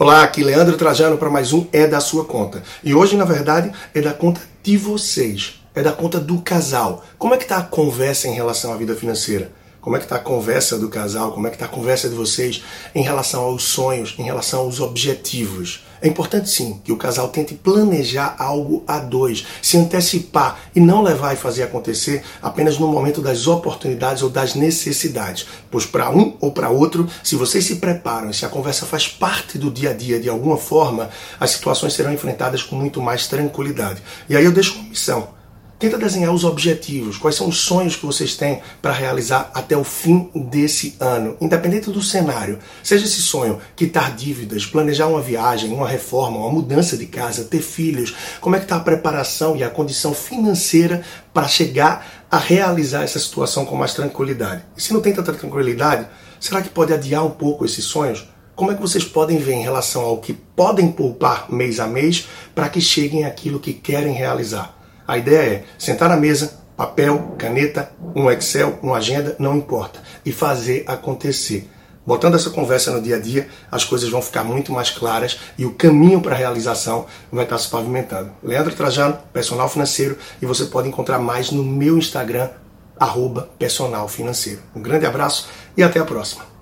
Olá, aqui Leandro Trajano para mais um É da Sua Conta. E hoje, na verdade, é da conta de vocês, é da conta do casal. Como é que está a conversa em relação à vida financeira? Como é que está a conversa do casal? Como é que está a conversa de vocês em relação aos sonhos, em relação aos objetivos? É importante sim que o casal tente planejar algo a dois, se antecipar e não levar e fazer acontecer apenas no momento das oportunidades ou das necessidades. Pois para um ou para outro, se vocês se preparam, se a conversa faz parte do dia a dia de alguma forma, as situações serão enfrentadas com muito mais tranquilidade. E aí eu deixo uma missão Tenta desenhar os objetivos, quais são os sonhos que vocês têm para realizar até o fim desse ano, independente do cenário. Seja esse sonho quitar dívidas, planejar uma viagem, uma reforma, uma mudança de casa, ter filhos, como é que está a preparação e a condição financeira para chegar a realizar essa situação com mais tranquilidade. E se não tem tanta tranquilidade, será que pode adiar um pouco esses sonhos? Como é que vocês podem ver em relação ao que podem poupar mês a mês para que cheguem àquilo que querem realizar? A ideia é sentar na mesa, papel, caneta, um Excel, uma agenda, não importa, e fazer acontecer. Botando essa conversa no dia a dia, as coisas vão ficar muito mais claras e o caminho para a realização vai estar se pavimentando. Leandro Trajano, personal financeiro, e você pode encontrar mais no meu Instagram, arroba personal financeiro. Um grande abraço e até a próxima.